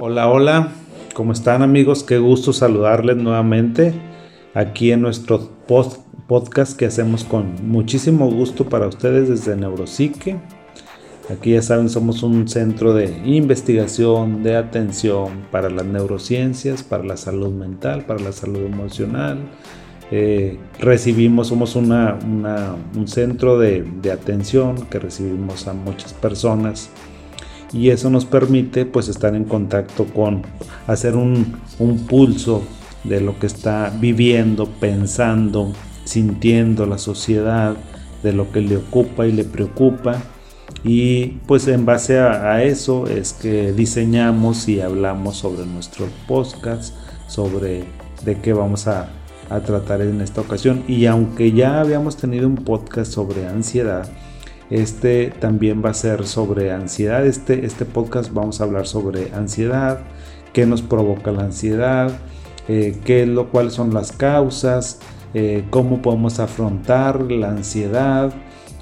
Hola, hola, ¿cómo están amigos? Qué gusto saludarles nuevamente aquí en nuestro podcast que hacemos con muchísimo gusto para ustedes desde Neuropsique. Aquí ya saben, somos un centro de investigación, de atención para las neurociencias, para la salud mental, para la salud emocional. Eh, recibimos, somos una, un centro de, de atención que recibimos a muchas personas y eso nos permite pues estar en contacto con hacer un, pulso de lo que está viviendo, pensando, sintiendo la sociedad, de lo que le ocupa y le preocupa. Y pues en base a, eso es que diseñamos y hablamos sobre nuestro podcast, sobre de qué vamos a, a tratar en esta ocasión. Y aunque ya habíamos tenido un podcast sobre ansiedad, este también va a ser sobre ansiedad. Este, este podcast vamos a hablar sobre ansiedad, qué nos provoca la ansiedad, eh, qué lo, cuáles son las causas, eh, cómo podemos afrontar la ansiedad,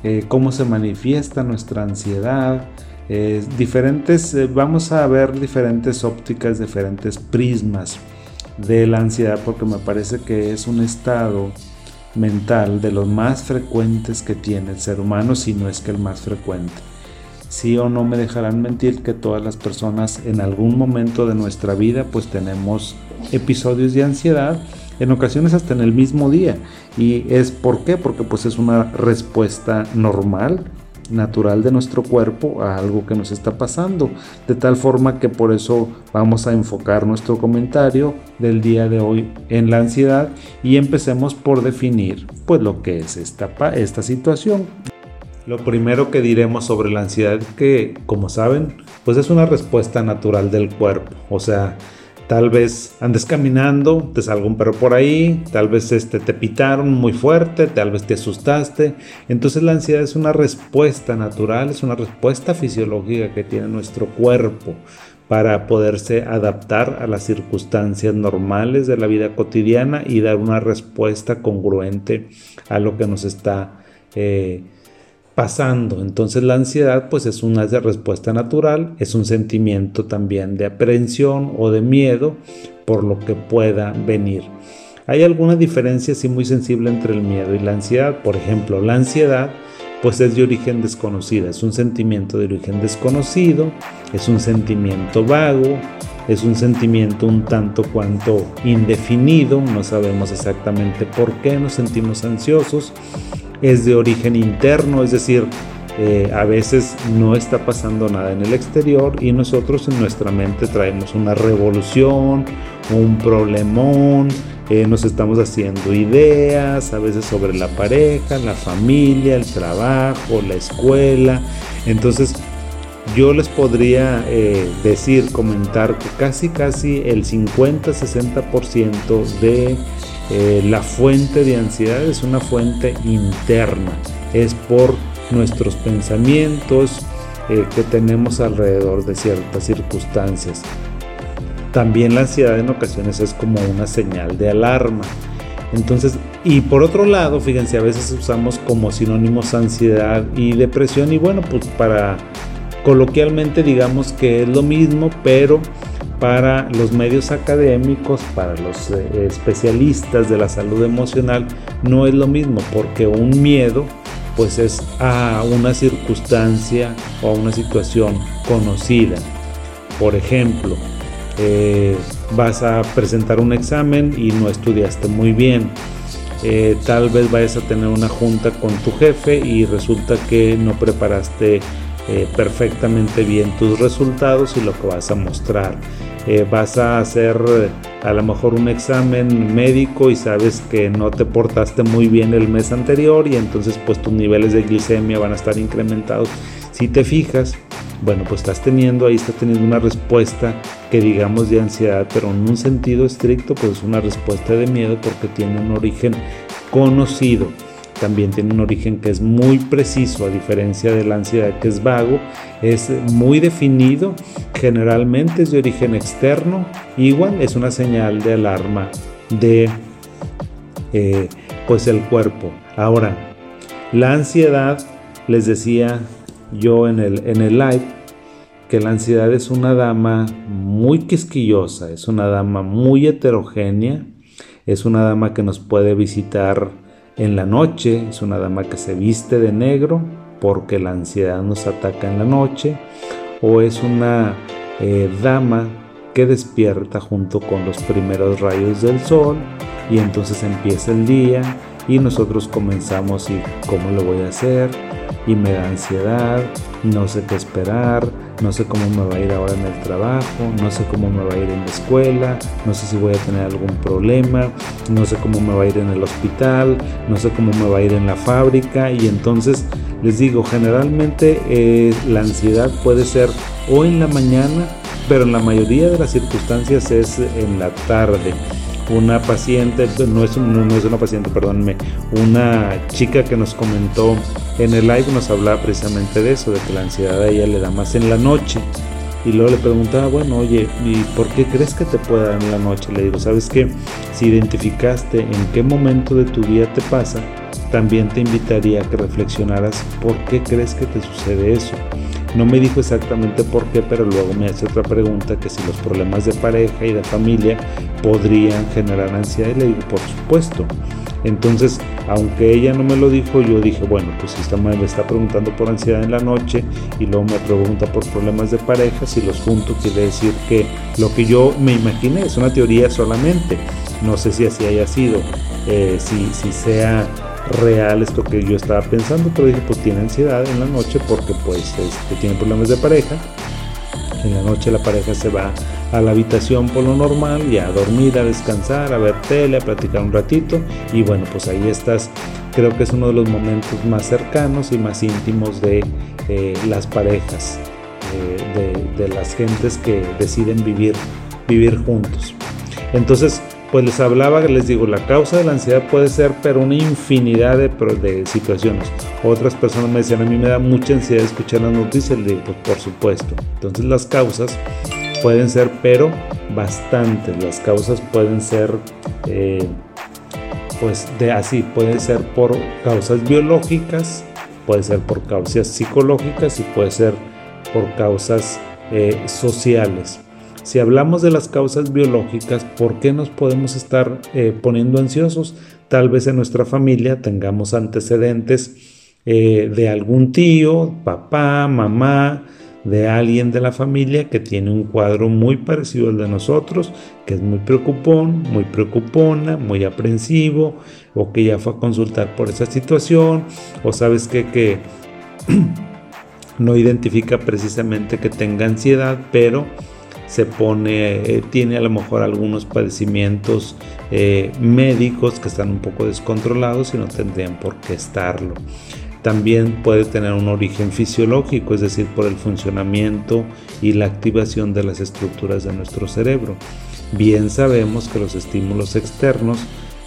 eh, cómo se manifiesta nuestra ansiedad. diferentes, vamos a ver diferentes ópticas, diferentes prismas de la ansiedad porque me parece que es un estado mental de los más frecuentes que tiene el ser humano, si no es que el más frecuente. Sí o no me dejarán mentir que todas las personas en algún momento de nuestra vida pues tenemos episodios de ansiedad, en ocasiones hasta en el mismo día. ¿Y es por qué? Porque pues es una respuesta normal natural de nuestro cuerpo a algo que nos está pasando. De tal forma que por eso vamos a enfocar nuestro comentario del día de hoy en la ansiedad y empecemos por definir pues lo que es esta, esta situación. Lo primero que diremos sobre la ansiedad que como saben pues es una respuesta natural del cuerpo. O sea, Tal vez andes caminando, te salga un perro por ahí, tal vez este, te pitaron muy fuerte, tal vez te asustaste. Entonces la ansiedad es una respuesta natural, es una respuesta fisiológica que tiene nuestro cuerpo para poderse adaptar a las circunstancias normales de la vida cotidiana y dar una respuesta congruente a lo que nos está eh, pasando. Entonces la ansiedad pues es una respuesta natural, es un sentimiento también de aprehensión o de miedo por lo que pueda venir. Hay alguna diferencia así muy sensible entre el miedo y la ansiedad. Por ejemplo, la ansiedad pues es de origen desconocido, es un sentimiento de origen desconocido, es un sentimiento vago, es un sentimiento un tanto cuanto indefinido, no sabemos exactamente por qué nos sentimos ansiosos, es de origen interno, es decir, eh, a veces no está pasando nada en el exterior y nosotros en nuestra mente traemos una revolución, un problemón, eh, nos estamos haciendo ideas, a veces sobre la pareja, la familia, el trabajo, la escuela. Entonces yo les podría eh, decir, comentar que casi casi el 50-60% de eh, la fuente de ansiedad es una fuente interna, es por nuestros pensamientos eh, que tenemos alrededor de ciertas circunstancias. También la ansiedad en ocasiones es como una señal de alarma. Entonces, y por otro lado, fíjense, a veces usamos como sinónimos ansiedad y depresión y bueno, pues para coloquialmente digamos que es lo mismo, pero para los medios académicos, para los eh, especialistas de la salud emocional, no es lo mismo, porque un miedo pues es a una circunstancia o a una situación conocida. Por ejemplo, eh, vas a presentar un examen y no estudiaste muy bien. Eh, tal vez vayas a tener una junta con tu jefe y resulta que no preparaste perfectamente bien tus resultados y lo que vas a mostrar. Eh, vas a hacer a lo mejor un examen médico y sabes que no te portaste muy bien el mes anterior y entonces pues tus niveles de glicemia van a estar incrementados. Si te fijas, bueno, pues estás teniendo ahí, estás teniendo una respuesta que digamos de ansiedad, pero en un sentido estricto, pues una respuesta de miedo porque tiene un origen conocido también tiene un origen que es muy preciso, a diferencia de la ansiedad que es vago, es muy definido, generalmente es de origen externo, igual es una señal de alarma de eh, pues el cuerpo. Ahora, la ansiedad, les decía yo en el, en el live, que la ansiedad es una dama muy quisquillosa, es una dama muy heterogénea, es una dama que nos puede visitar en la noche, es una dama que se viste de negro porque la ansiedad nos ataca en la noche, o es una eh, dama que despierta junto con los primeros rayos del sol y entonces empieza el día y nosotros comenzamos y cómo lo voy a hacer y me da ansiedad, no sé qué esperar, no sé cómo me va a ir ahora en el trabajo, no sé cómo me va a ir en la escuela, no sé si voy a tener algún problema, no sé cómo me va a ir en el hospital, no sé cómo me va a ir en la fábrica. Y entonces les digo, generalmente eh, la ansiedad puede ser o en la mañana, pero en la mayoría de las circunstancias es en la tarde una paciente, no es, no es una paciente, perdónenme, una chica que nos comentó en el live nos hablaba precisamente de eso, de que la ansiedad a ella le da más en la noche. Y luego le preguntaba, bueno, oye, ¿y por qué crees que te puede dar en la noche? Le digo, ¿sabes qué? Si identificaste en qué momento de tu vida te pasa, también te invitaría a que reflexionaras por qué crees que te sucede eso. No me dijo exactamente por qué, pero luego me hace otra pregunta que si los problemas de pareja y de familia podrían generar ansiedad y le digo, por supuesto. Entonces, aunque ella no me lo dijo, yo dije, bueno, pues si esta me está preguntando por ansiedad en la noche y luego me pregunta por problemas de pareja, si los junto quiere decir que lo que yo me imaginé es una teoría solamente. No sé si así haya sido, eh, si, si sea real esto que yo estaba pensando, pero dije, pues tiene ansiedad en la noche porque pues este, tiene problemas de pareja. En la noche la pareja se va a la habitación por lo normal y a dormir, a descansar, a ver tele, a platicar un ratito y bueno, pues ahí estás. Creo que es uno de los momentos más cercanos y más íntimos de eh, las parejas, eh, de, de las gentes que deciden vivir, vivir juntos. Entonces, pues les hablaba, les digo, la causa de la ansiedad puede ser, pero una infinidad de, situaciones. Otras personas me decían, a mí me da mucha ansiedad escuchar las noticias, les digo, pues por supuesto. Entonces las causas pueden ser, pero bastantes. Las causas pueden ser, eh, pues de así, pueden ser por causas biológicas, puede ser por causas psicológicas y puede ser por causas eh, sociales. Si hablamos de las causas biológicas, ¿por qué nos podemos estar eh, poniendo ansiosos? Tal vez en nuestra familia tengamos antecedentes eh, de algún tío, papá, mamá, de alguien de la familia que tiene un cuadro muy parecido al de nosotros, que es muy preocupón, muy preocupona, muy aprensivo, o que ya fue a consultar por esa situación, o sabes que, que no identifica precisamente que tenga ansiedad, pero se pone, eh, tiene a lo mejor algunos padecimientos eh, médicos que están un poco descontrolados y no tendrían por qué estarlo. También puede tener un origen fisiológico, es decir, por el funcionamiento y la activación de las estructuras de nuestro cerebro. Bien sabemos que los estímulos externos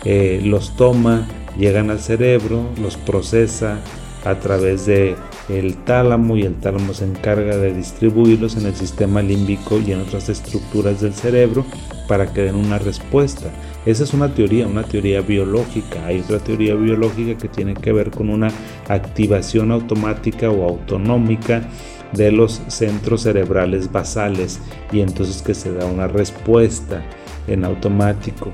eh, los toma, llegan al cerebro, los procesa, a través de el tálamo y el tálamo se encarga de distribuirlos en el sistema límbico y en otras estructuras del cerebro para que den una respuesta. Esa es una teoría, una teoría biológica. Hay otra teoría biológica que tiene que ver con una activación automática o autonómica de los centros cerebrales basales y entonces que se da una respuesta en automático.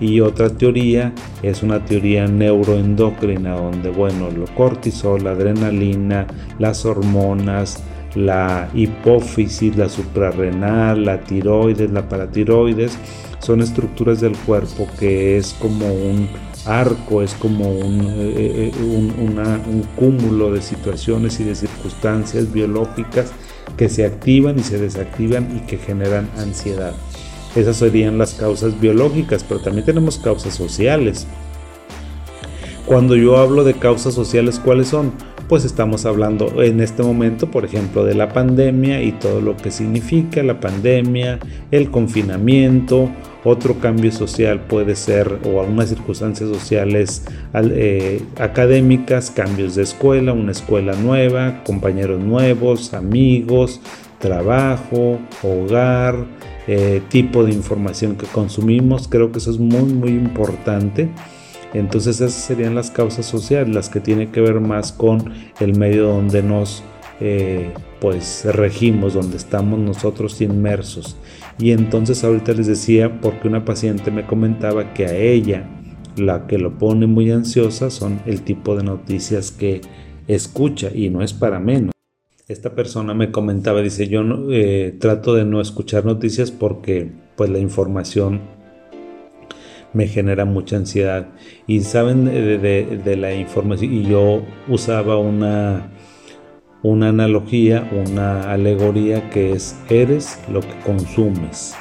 Y otra teoría es una teoría neuroendocrina donde, bueno, lo cortisol, la adrenalina, las hormonas, la hipófisis, la suprarrenal, la tiroides, la paratiroides, son estructuras del cuerpo que es como un arco, es como un, eh, eh, un, cúmulo de situaciones y de circunstancias biológicas que se activan y se desactivan y que generan ansiedad. Esas serían las causas biológicas, pero también tenemos causas sociales. Cuando yo hablo de causas sociales, ¿cuáles son? Pues estamos hablando en este momento, por ejemplo, de la pandemia y todo lo que significa la pandemia, el confinamiento, otro cambio social puede ser, o algunas circunstancias sociales eh, académicas, cambios de escuela, una escuela nueva, compañeros nuevos, amigos, trabajo, hogar, eh, tipo de información que consumimos. Creo que eso es muy, muy importante. Entonces esas serían las causas sociales, las que tienen que ver más con el medio donde nos eh, pues regimos, donde estamos nosotros inmersos. Y entonces ahorita les decía, porque una paciente me comentaba que a ella la que lo pone muy ansiosa son el tipo de noticias que escucha y no es para menos. Esta persona me comentaba, dice, yo eh, trato de no escuchar noticias porque pues la información me genera mucha ansiedad. Y saben de, la información, y yo usaba una, una analogía, una alegoría que es, eres lo que consumes.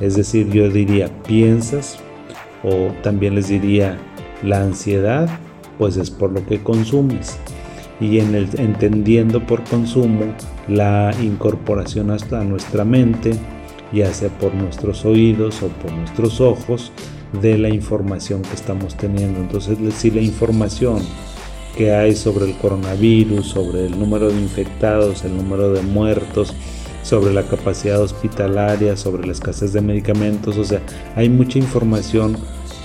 Es decir, yo diría, piensas, o también les diría, la ansiedad, pues es por lo que consumes. Y en el entendiendo por consumo la incorporación hasta nuestra mente, ya sea por nuestros oídos o por nuestros ojos, de la información que estamos teniendo. Entonces, si la información que hay sobre el coronavirus, sobre el número de infectados, el número de muertos, sobre la capacidad hospitalaria, sobre la escasez de medicamentos, o sea, hay mucha información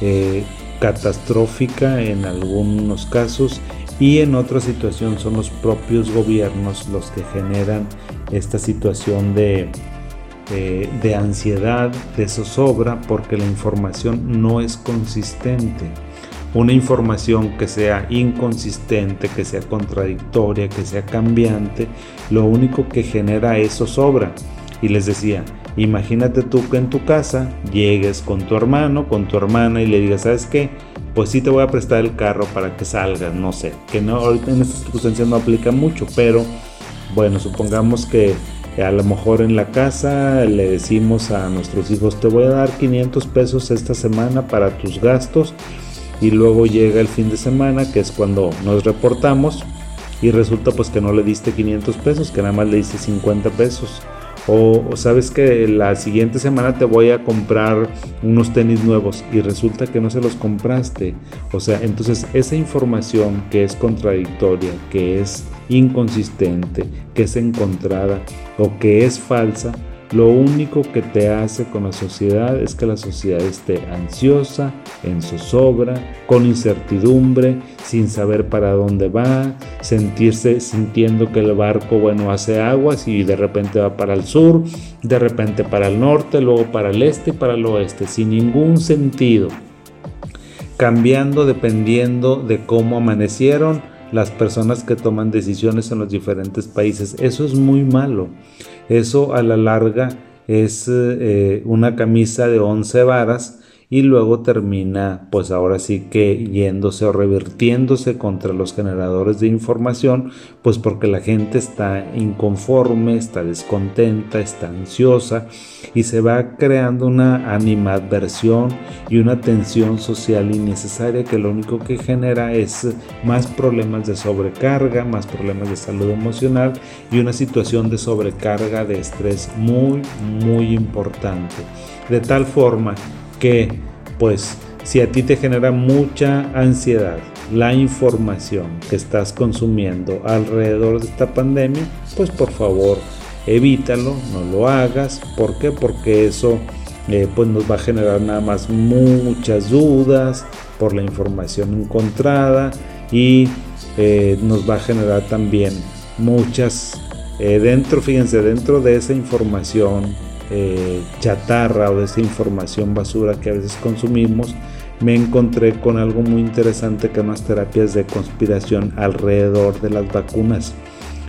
eh, catastrófica en algunos casos y en otra situación son los propios gobiernos los que generan esta situación de, de ansiedad, de zozobra, porque la información no es consistente. Una información que sea inconsistente, que sea contradictoria, que sea cambiante, lo único que genera es zozobra. Y les decía, imagínate tú que en tu casa llegues con tu hermano, con tu hermana y le digas, ¿sabes qué? Pues sí te voy a prestar el carro para que salgas, no sé, que no, ahorita en estas circunstancias no aplica mucho, pero bueno, supongamos que a lo mejor en la casa le decimos a nuestros hijos, te voy a dar 500 pesos esta semana para tus gastos y luego llega el fin de semana que es cuando nos reportamos y resulta pues que no le diste 500 pesos, que nada más le diste 50 pesos. O, sabes que la siguiente semana te voy a comprar unos tenis nuevos y resulta que no se los compraste. O sea, entonces esa información que es contradictoria, que es inconsistente, que es encontrada o que es falsa, lo único que te hace con la sociedad es que la sociedad esté ansiosa, en zozobra, con incertidumbre, sin saber para dónde va, sentirse sintiendo que el barco, bueno, hace aguas y de repente va para el sur, de repente para el norte, luego para el este y para el oeste, sin ningún sentido, cambiando dependiendo de cómo amanecieron las personas que toman decisiones en los diferentes países. Eso es muy malo. Eso a la larga es eh, una camisa de 11 varas y luego termina pues ahora sí que yéndose o revirtiéndose contra los generadores de información pues porque la gente está inconforme, está descontenta, está ansiosa y se va creando una animadversión y una tensión social innecesaria que lo único que genera es más problemas de sobrecarga, más problemas de salud emocional y una situación de sobrecarga de estrés muy muy importante. De tal forma que pues si a ti te genera mucha ansiedad la información que estás consumiendo alrededor de esta pandemia, pues por favor evítalo, no lo hagas. ¿Por qué? Porque eso eh, pues nos va a generar nada más muchas dudas por la información encontrada y eh, nos va a generar también muchas eh, dentro, fíjense, dentro de esa información eh, chatarra o de esa información basura que a veces consumimos, me encontré con algo muy interesante que unas terapias de conspiración alrededor de las vacunas.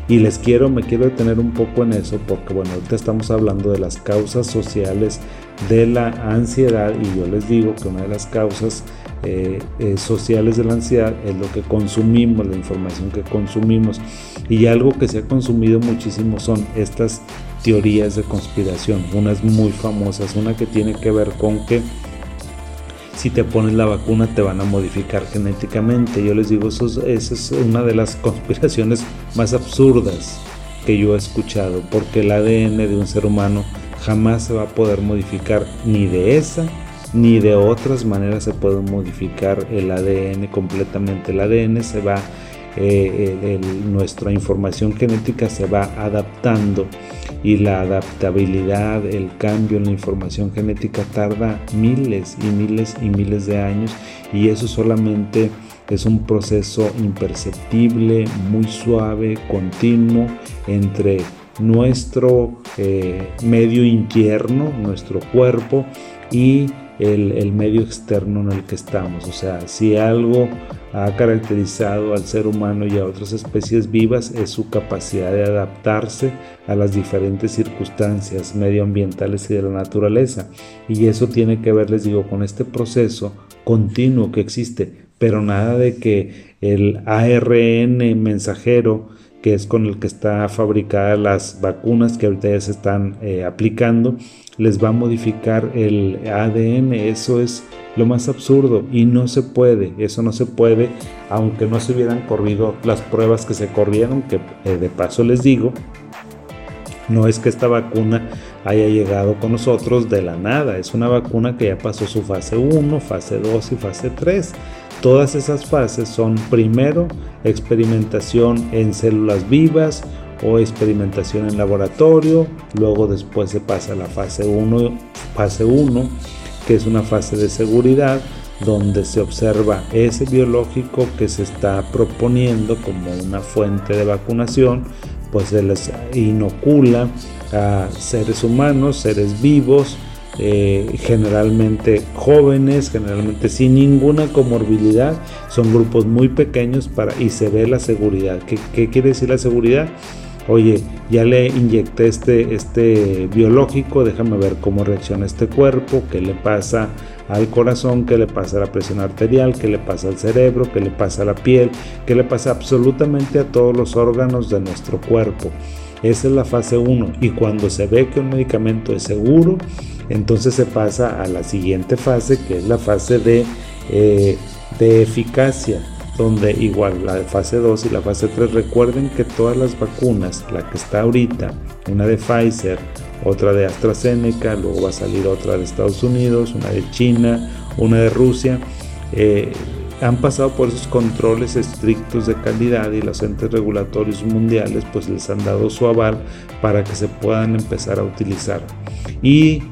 Y les quiero, me quiero detener un poco en eso porque bueno, ahorita estamos hablando de las causas sociales de la ansiedad y yo les digo que una de las causas eh, eh, sociales de la ansiedad es lo que consumimos, la información que consumimos. Y algo que se ha consumido muchísimo son estas teorías de conspiración, unas muy famosas, una que tiene que ver con que si te pones la vacuna te van a modificar genéticamente. Yo les digo, eso esa es una de las conspiraciones más absurdas que yo he escuchado, porque el ADN de un ser humano jamás se va a poder modificar ni de esa ni de otras maneras se puede modificar el ADN completamente. El ADN se va, eh, nuestra información genética se va adaptando y la adaptabilidad, el cambio en la información genética tarda miles y miles y miles de años y eso solamente es un proceso imperceptible, muy suave, continuo entre nuestro eh, medio interno, nuestro cuerpo y el, medio externo en el que estamos. O sea, si algo ha caracterizado al ser humano y a otras especies vivas es su capacidad de adaptarse a las diferentes circunstancias medioambientales y de la naturaleza. Y eso tiene que ver, les digo, con este proceso continuo que existe, pero nada de que el ARN mensajero que es con el que está fabricada las vacunas que ahorita ya se están eh, aplicando, les va a modificar el ADN. Eso es lo más absurdo y no se puede, eso no se puede, aunque no se hubieran corrido las pruebas que se corrieron, que eh, de paso les digo, no es que esta vacuna haya llegado con nosotros de la nada, es una vacuna que ya pasó su fase 1, fase 2 y fase 3. Todas esas fases son primero experimentación en células vivas o experimentación en laboratorio, luego después se pasa a la fase 1, fase 1, que es una fase de seguridad donde se observa ese biológico que se está proponiendo como una fuente de vacunación, pues se les inocula a seres humanos, seres vivos, eh, generalmente jóvenes, generalmente sin ninguna comorbilidad, son grupos muy pequeños para, y se ve la seguridad. ¿Qué, quiere decir la seguridad? Oye, ya le inyecté este, este biológico, déjame ver cómo reacciona este cuerpo, qué le pasa al corazón, qué le pasa a la presión arterial, qué le pasa al cerebro, qué le pasa a la piel, qué le pasa absolutamente a todos los órganos de nuestro cuerpo. Esa es la fase 1 y cuando se ve que un medicamento es seguro, entonces se pasa a la siguiente fase que es la fase de, eh, de eficacia donde igual la fase 2 y la fase 3 recuerden que todas las vacunas, la que está ahorita, una de Pfizer, otra de AstraZeneca, luego va a salir otra de Estados Unidos, una de China, una de Rusia, eh, han pasado por esos controles estrictos de calidad y los entes regulatorios mundiales pues les han dado su aval para que se puedan empezar a utilizar. Y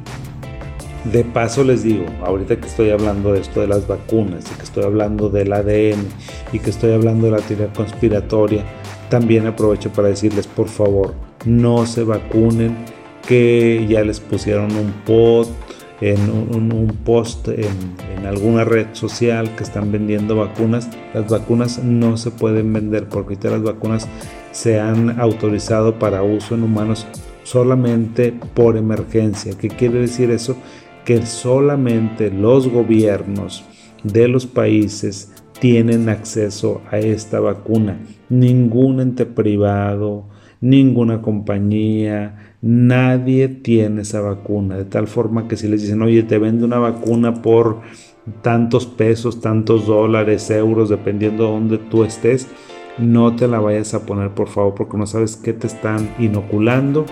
de paso les digo, ahorita que estoy hablando de esto de las vacunas y que estoy hablando del ADN y que estoy hablando de la teoría conspiratoria, también aprovecho para decirles por favor, no se vacunen, que ya les pusieron un en un, post en, alguna red social que están vendiendo vacunas. Las vacunas no se pueden vender porque ahorita las vacunas se han autorizado para uso en humanos solamente por emergencia. ¿Qué quiere decir eso? Que solamente los gobiernos de los países tienen acceso a esta vacuna. Ningún ente privado, ninguna compañía, nadie tiene esa vacuna. De tal forma que si les dicen, oye, te vende una vacuna por tantos pesos, tantos dólares, euros, dependiendo de dónde tú estés, no te la vayas a poner por favor porque no sabes qué te están inoculando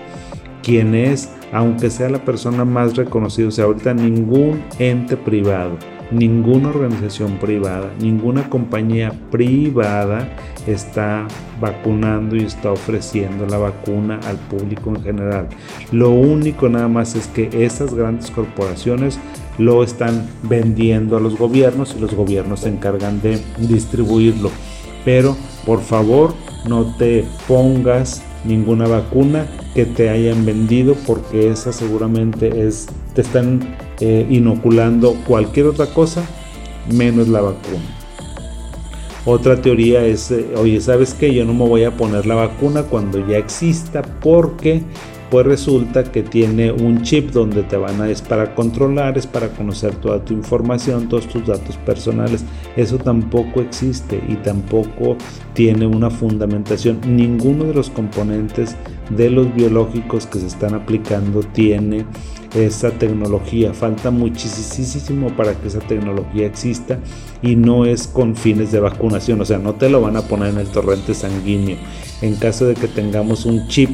quién es, aunque sea la persona más reconocida. O sea, ahorita ningún ente privado, ninguna organización privada, ninguna compañía privada está vacunando y está ofreciendo la vacuna al público en general. Lo único nada más es que esas grandes corporaciones lo están vendiendo a los gobiernos y los gobiernos se encargan de distribuirlo. Pero por favor no te pongas ninguna vacuna que te hayan vendido porque esa seguramente es te están eh, inoculando cualquier otra cosa menos la vacuna. Otra teoría es, eh, oye, ¿sabes qué? Yo no me voy a poner la vacuna cuando ya exista porque pues resulta que tiene un chip donde te van a es para controlar, es para conocer toda tu información, todos tus datos personales. Eso tampoco existe y tampoco tiene una fundamentación. Ninguno de los componentes de los biológicos que se están aplicando tiene esa tecnología. Falta muchísimo para que esa tecnología exista y no es con fines de vacunación. O sea, no te lo van a poner en el torrente sanguíneo. En caso de que tengamos un chip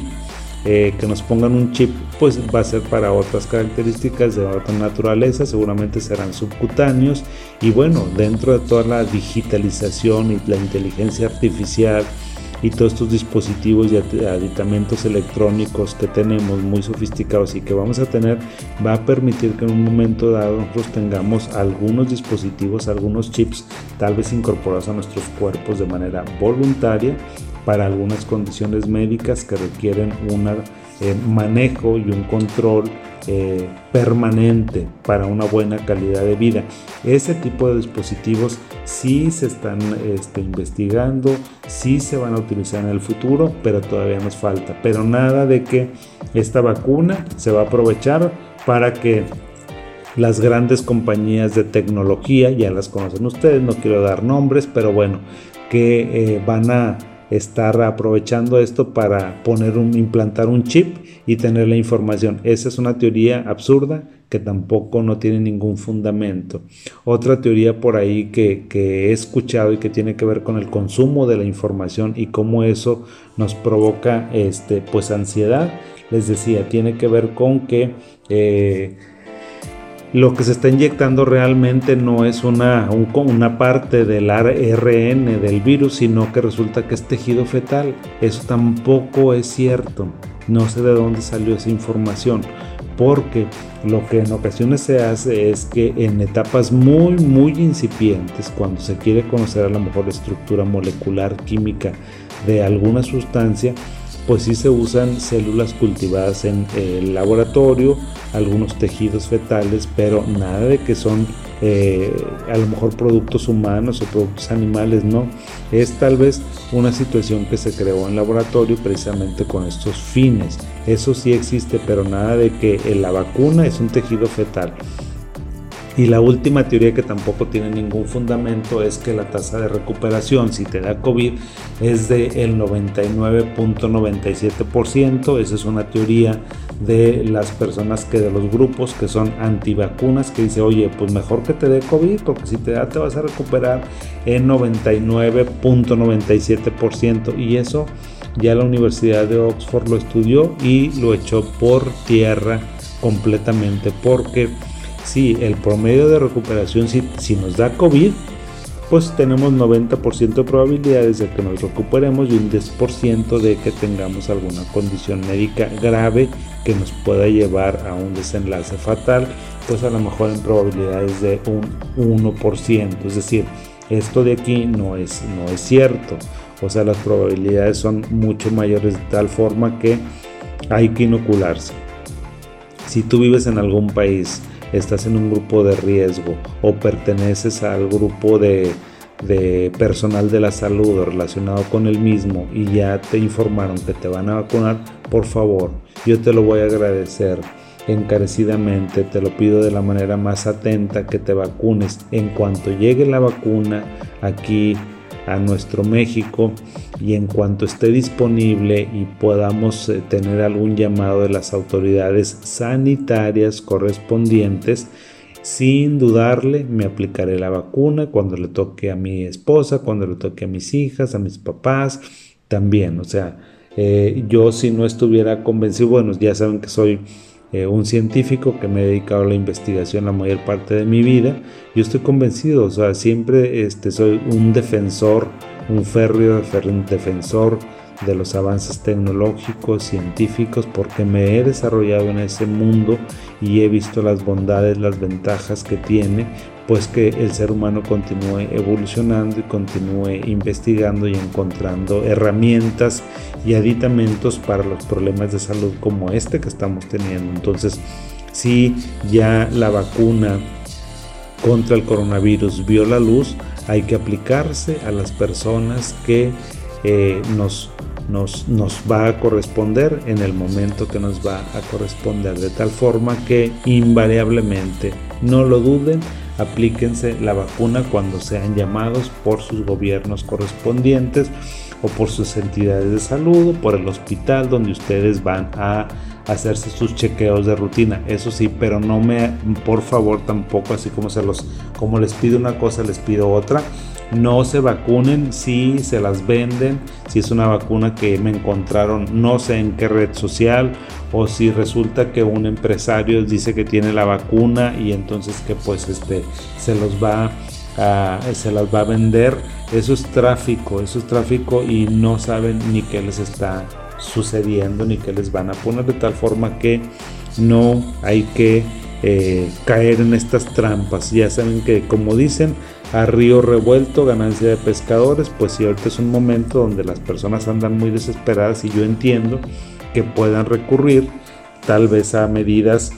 eh, que nos pongan un chip, pues va a ser para otras características de otra naturaleza, seguramente serán subcutáneos. Y bueno, dentro de toda la digitalización y la inteligencia artificial y todos estos dispositivos y aditamentos electrónicos que tenemos muy sofisticados y que vamos a tener va a permitir que en un momento dado nosotros tengamos algunos dispositivos, algunos chips tal vez incorporados a nuestros cuerpos de manera voluntaria para algunas condiciones médicas que requieren un eh, manejo y un control eh, permanente para una buena calidad de vida. Ese tipo de dispositivos sí se están este, investigando, sí se van a utilizar en el futuro, pero todavía nos falta. Pero nada de que esta vacuna se va a aprovechar para que las grandes compañías de tecnología, ya las conocen ustedes, no quiero dar nombres, pero bueno, que eh, van a estar aprovechando esto para poner un, implantar un chip y tener la información. Esa es una teoría absurda que tampoco no tiene ningún fundamento. Otra teoría por ahí que, he escuchado y que tiene que ver con el consumo de la información y cómo eso nos provoca este, pues ansiedad. Les decía, tiene que ver con que eh, lo que se está inyectando realmente no es una, una parte del ARN del virus, sino que resulta que es tejido fetal. Eso tampoco es cierto. No sé de dónde salió esa información. Porque lo que en ocasiones se hace es que en etapas muy, muy incipientes, cuando se quiere conocer a lo mejor la estructura molecular química de alguna sustancia, pues sí se usan células cultivadas en el laboratorio, algunos tejidos fetales, pero nada de que son eh, a lo mejor productos humanos o productos animales, no. Es tal vez una situación que se creó en laboratorio precisamente con estos fines. Eso sí existe, pero nada de que la vacuna es un tejido fetal. Y la última teoría que tampoco tiene ningún fundamento es que la tasa de recuperación si te da COVID es de el 99.97%. Esa es una teoría de las personas que de los grupos que son antivacunas que dice, oye, pues mejor que te dé COVID porque si te da te vas a recuperar en 99.97%. Y eso ya la Universidad de Oxford lo estudió y lo echó por tierra completamente porque si el promedio de recuperación, si, si nos da COVID, pues tenemos 90% de probabilidades de que nos recuperemos y un 10% de que tengamos alguna condición médica grave que nos pueda llevar a un desenlace fatal, pues a lo mejor en probabilidades de un 1%. Es decir, esto de aquí no es, no es cierto. O sea, las probabilidades son mucho mayores de tal forma que hay que inocularse. Si tú vives en algún país estás en un grupo de riesgo o perteneces al grupo de, personal de la salud relacionado con el mismo y ya te informaron que te van a vacunar, por favor, yo te lo voy a agradecer encarecidamente, te lo pido de la manera más atenta que te vacunes. En cuanto llegue la vacuna aquí a nuestro México y en cuanto esté disponible y podamos eh, tener algún llamado de las autoridades sanitarias correspondientes, sin dudarle me aplicaré la vacuna cuando le toque a mi esposa, cuando le toque a mis hijas, a mis papás, también. O sea, eh, yo si no estuviera convencido, bueno, ya saben que soy eh, un científico que me he dedicado a la investigación la mayor parte de mi vida, yo estoy convencido, o sea, siempre este, soy un defensor, un férreo defensor de los avances tecnológicos, científicos, porque me he desarrollado en ese mundo y he visto las bondades, las ventajas que tiene, pues que el ser humano continúe evolucionando y continúe investigando y encontrando herramientas y aditamentos para los problemas de salud como este que estamos teniendo. Entonces, si ya la vacuna contra el coronavirus vio la luz, hay que aplicarse a las personas que eh, nos, nos, nos va a corresponder en el momento que nos va a corresponder, de tal forma que invariablemente, no lo duden, aplíquense la vacuna cuando sean llamados por sus gobiernos correspondientes o por sus entidades de salud o por el hospital donde ustedes van a hacerse sus chequeos de rutina. Eso sí, pero no me, por favor, tampoco así como se los, como les pido una cosa, les pido otra. No se vacunen si se las venden, si es una vacuna que me encontraron no sé en qué red social o si resulta que un empresario dice que tiene la vacuna y entonces que pues este se los va ah, se las va a vender. Eso es tráfico, eso es tráfico y no saben ni qué les está sucediendo ni qué les van a poner de tal forma que no hay que eh, caer en estas trampas. Ya saben que como dicen, a río revuelto, ganancia de pescadores, pues si ahorita es un momento donde las personas andan muy desesperadas y yo entiendo que puedan recurrir tal vez a medidas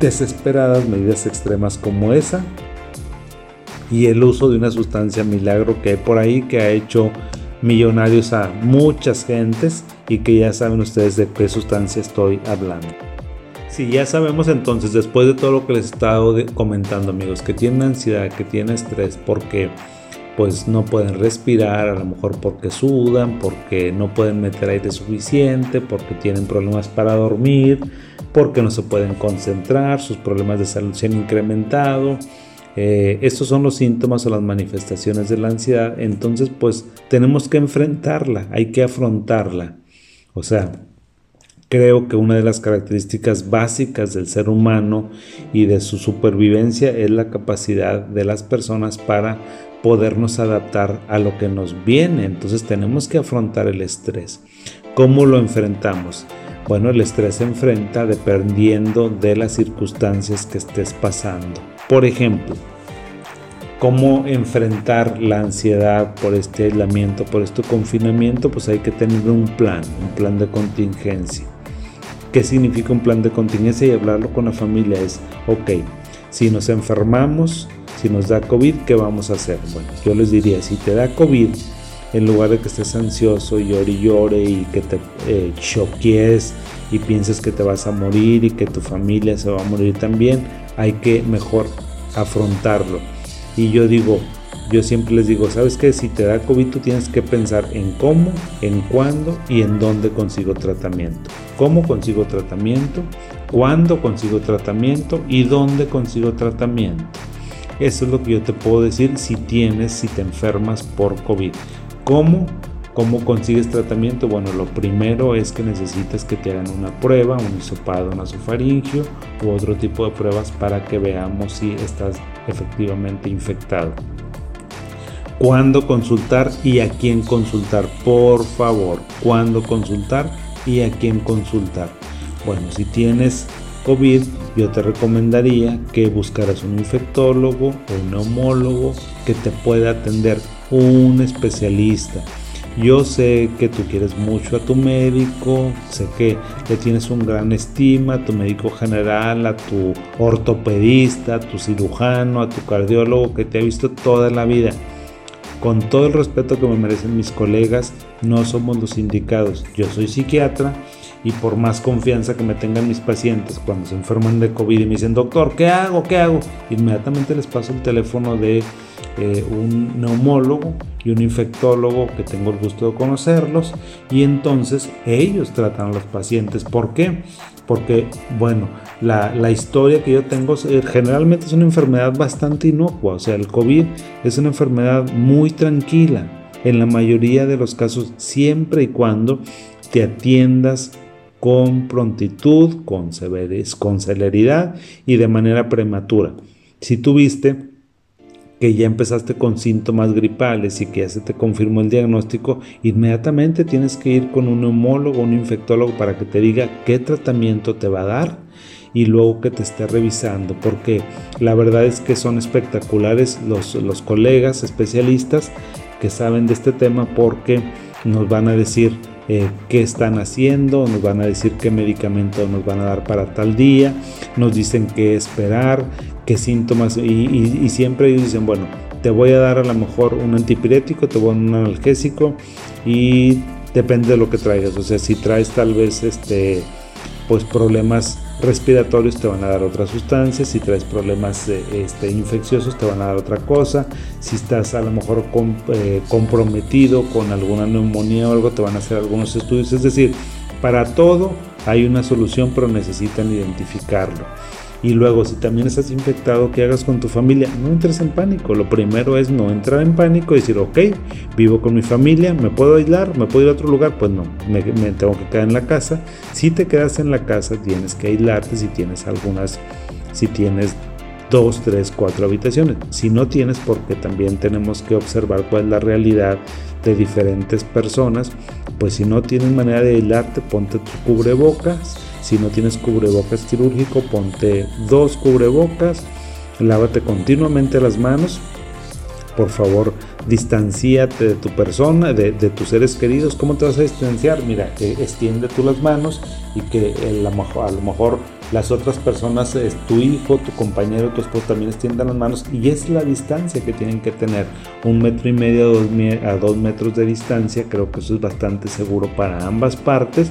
desesperadas, medidas extremas como esa y el uso de una sustancia milagro que hay por ahí que ha hecho millonarios a muchas gentes y que ya saben ustedes de qué sustancia estoy hablando. Si ya sabemos entonces, después de todo lo que les he estado comentando, amigos, que tienen ansiedad, que tienen estrés, porque pues no pueden respirar, a lo mejor porque sudan, porque no pueden meter aire suficiente, porque tienen problemas para dormir, porque no se pueden concentrar, sus problemas de salud se han incrementado. Eh, estos son los síntomas o las manifestaciones de la ansiedad, entonces pues tenemos que enfrentarla, hay que afrontarla. O sea, Creo que una de las características básicas del ser humano y de su supervivencia es la capacidad de las personas para podernos adaptar a lo que nos viene. Entonces tenemos que afrontar el estrés. ¿Cómo lo enfrentamos? Bueno, el estrés se enfrenta dependiendo de las circunstancias que estés pasando. Por ejemplo, cómo enfrentar la ansiedad por este aislamiento, por este confinamiento, pues hay que tener un plan, un plan de contingencia qué significa un plan de contingencia y hablarlo con la familia es, ok, si nos enfermamos, si nos da COVID, ¿qué vamos a hacer? Bueno, yo les diría, si te da COVID, en lugar de que estés ansioso y llore y llore y que te eh, y pienses que te vas a morir y que tu familia se va a morir también, hay que mejor afrontarlo. Y yo digo, yo siempre les digo, ¿sabes qué? Si te da COVID, tú tienes que pensar en cómo, en cuándo y en dónde consigo tratamiento. ¿Cómo consigo tratamiento? ¿Cuándo consigo tratamiento? ¿Y dónde consigo tratamiento? Eso es lo que yo te puedo decir si tienes, si te enfermas por COVID. ¿Cómo? ¿Cómo consigues tratamiento? Bueno, lo primero es que necesitas que te hagan una prueba, un hisopado nasofaringio u otro tipo de pruebas para que veamos si estás efectivamente infectado cuándo consultar y a quién consultar. Por favor, cuándo consultar y a quién consultar. Bueno, si tienes COVID, yo te recomendaría que buscaras un infectólogo o un neumólogo que te pueda atender, un especialista. Yo sé que tú quieres mucho a tu médico, sé que le tienes un gran estima, a tu médico general, a tu ortopedista, a tu cirujano, a tu cardiólogo que te ha visto toda la vida con todo el respeto que me merecen mis colegas, no somos los indicados. Yo soy psiquiatra y por más confianza que me tengan mis pacientes cuando se enferman de COVID y me dicen, doctor, ¿qué hago? ¿Qué hago? Inmediatamente les paso el teléfono de eh, un neumólogo y un infectólogo que tengo el gusto de conocerlos y entonces ellos tratan a los pacientes. ¿Por qué? Porque, bueno, la, la, historia que yo tengo eh, generalmente es una enfermedad bastante inocua, o sea, el COVID es una enfermedad muy tranquila en la mayoría de los casos, siempre y cuando te atiendas con prontitud, con, con celeridad y de manera prematura. Si tuviste que ya empezaste con síntomas gripales y que ya se te confirmó el diagnóstico, inmediatamente tienes que ir con un neumólogo, un infectólogo para que te diga qué tratamiento te va a dar y luego que te esté revisando, porque la verdad es que son espectaculares los, los colegas especialistas que saben de este tema porque nos van a decir eh, qué están haciendo, nos van a decir qué medicamento nos van a dar para tal día, nos dicen qué esperar, qué síntomas y, siempre ellos dicen, bueno, te voy a dar a lo mejor un antipirético, te voy a dar un analgésico y depende de lo que traigas, o sea, si traes tal vez este pues problemas respiratorios te van a dar otra sustancia, si traes problemas este, infecciosos te van a dar otra cosa, si estás a lo mejor eh, comprometido con alguna neumonía o algo te van a hacer algunos estudios, es decir, para todo hay una solución pero necesitan identificarlo. Y luego, si también estás infectado, ¿qué hagas con tu familia? No entres en pánico. Lo primero es no entrar en pánico y decir, ok, vivo con mi familia, ¿me puedo aislar? ¿Me puedo ir a otro lugar? Pues no, me, tengo que quedar en la casa. Si te quedas en la casa, tienes que aislarte si tienes algunas, si tienes dos, tres, cuatro habitaciones. Si no tienes, porque también tenemos que observar cuál es la realidad de diferentes personas, pues si no tienes manera de aislarte, ponte tu cubrebocas. Si no tienes cubrebocas quirúrgico, ponte dos cubrebocas. Lávate continuamente las manos. Por favor, distanciate de tu persona, de, tus seres queridos. ¿Cómo te vas a distanciar? Mira, que extiende tú las manos y que a lo mejor las otras personas, tu hijo, tu compañero, tu esposo también extiendan las manos y es la distancia que tienen que tener. Un metro y medio a dos, a dos metros de distancia, creo que eso es bastante seguro para ambas partes.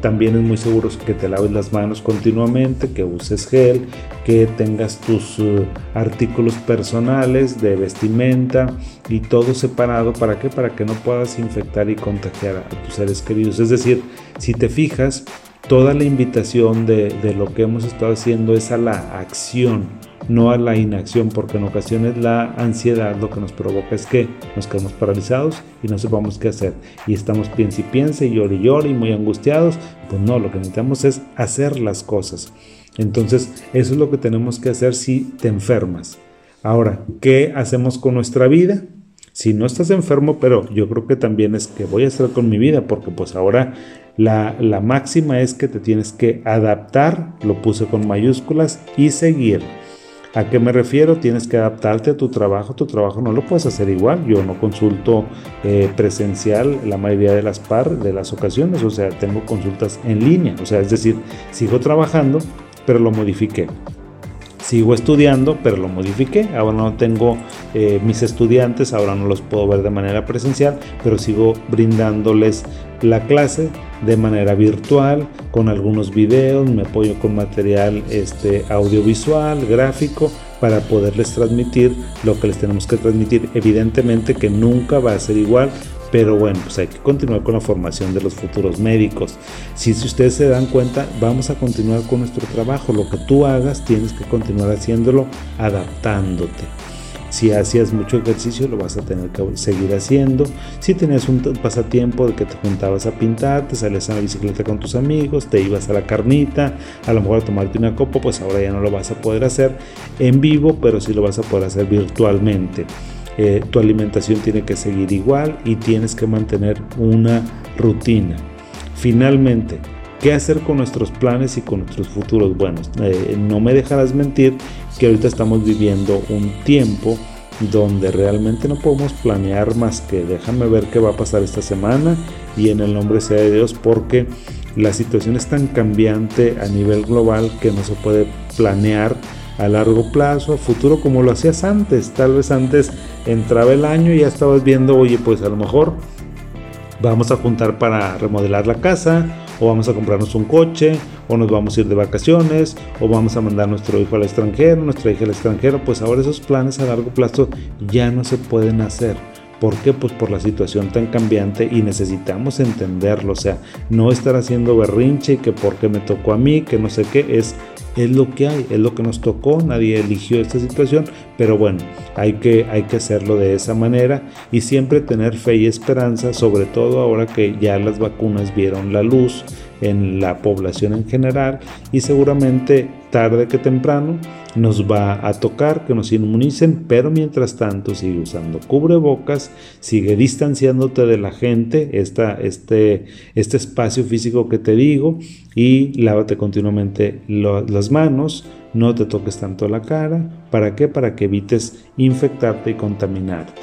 También es muy seguro que te laves las manos continuamente, que uses gel, que tengas tus uh, artículos personales de vestimenta y todo separado. ¿Para qué? Para que no puedas infectar y contagiar a tus seres queridos. Es decir, si te fijas, toda la invitación de, lo que hemos estado haciendo es a la acción, no a la inacción, porque en ocasiones la ansiedad lo que nos provoca es que nos quedamos paralizados y no sepamos qué hacer. Y estamos piense y piense, llore y llore muy angustiados. Pues no, lo que necesitamos es hacer las cosas. Entonces, eso es lo que tenemos que hacer si te enfermas. Ahora, ¿qué hacemos con nuestra vida? Si no estás enfermo, pero yo creo que también es que voy a estar con mi vida, porque pues ahora la, máxima es que te tienes que adaptar, lo puse con mayúsculas, y seguir. ¿A qué me refiero? Tienes que adaptarte a tu trabajo. Tu trabajo no lo puedes hacer igual. Yo no consulto eh, presencial la mayoría de las par de las ocasiones. O sea, tengo consultas en línea. O sea, es decir, sigo trabajando, pero lo modifiqué. Sigo estudiando, pero lo modifiqué. Ahora no tengo eh, mis estudiantes, ahora no los puedo ver de manera presencial, pero sigo brindándoles la clase de manera virtual con algunos videos, me apoyo con material este, audiovisual, gráfico para poderles transmitir lo que les tenemos que transmitir. Evidentemente que nunca va a ser igual, pero bueno, pues hay que continuar con la formación de los futuros médicos. Si, si ustedes se dan cuenta, vamos a continuar con nuestro trabajo. Lo que tú hagas, tienes que continuar haciéndolo adaptándote. Si hacías mucho ejercicio, lo vas a tener que seguir haciendo. Si tenías un pasatiempo de que te juntabas a pintar, te salías a la bicicleta con tus amigos, te ibas a la carnita, a lo mejor a tomarte una copa, pues ahora ya no lo vas a poder hacer en vivo, pero sí lo vas a poder hacer virtualmente. Eh, tu alimentación tiene que seguir igual y tienes que mantener una rutina. Finalmente, ¿qué hacer con nuestros planes y con nuestros futuros? Bueno, eh, no me dejarás mentir que ahorita estamos viviendo un tiempo donde realmente no podemos planear más que déjame ver qué va a pasar esta semana y en el nombre sea de Dios porque la situación es tan cambiante a nivel global que no se puede planear a largo plazo, a futuro, como lo hacías antes. Tal vez antes entraba el año y ya estabas viendo, oye, pues a lo mejor vamos a juntar para remodelar la casa, o vamos a comprarnos un coche, o nos vamos a ir de vacaciones, o vamos a mandar a nuestro hijo al extranjero, nuestra hija al extranjero. Pues ahora esos planes a largo plazo ya no se pueden hacer. ¿Por qué? Pues por la situación tan cambiante y necesitamos entenderlo. O sea, no estar haciendo berrinche y que porque me tocó a mí, que no sé qué, es es lo que hay, es lo que nos tocó, nadie eligió esta situación, pero bueno, hay que, hay que hacerlo de esa manera y siempre tener fe y esperanza, sobre todo ahora que ya las vacunas vieron la luz en la población en general y seguramente tarde que temprano nos va a tocar que nos inmunicen, pero mientras tanto sigue usando cubrebocas, sigue distanciándote de la gente, este, este espacio físico que te digo, y lávate continuamente las manos, no te toques tanto la cara, ¿para qué? Para que evites infectarte y contaminarte.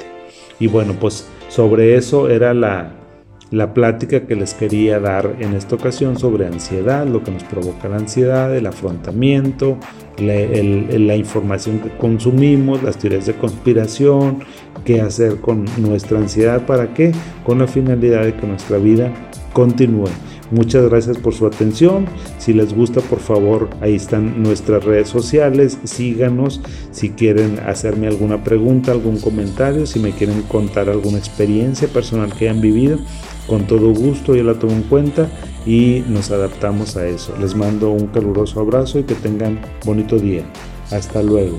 Y bueno, pues sobre eso era la, la plática que les quería dar en esta ocasión sobre ansiedad, lo que nos provoca la ansiedad, el afrontamiento, la, información que consumimos, las teorías de conspiración, qué hacer con nuestra ansiedad, para qué, con la finalidad de que nuestra vida continúe. Muchas gracias por su atención. Si les gusta, por favor, ahí están nuestras redes sociales. Síganos. Si quieren hacerme alguna pregunta, algún comentario, si me quieren contar alguna experiencia personal que hayan vivido, con todo gusto yo la tomo en cuenta y nos adaptamos a eso. Les mando un caluroso abrazo y que tengan bonito día. Hasta luego.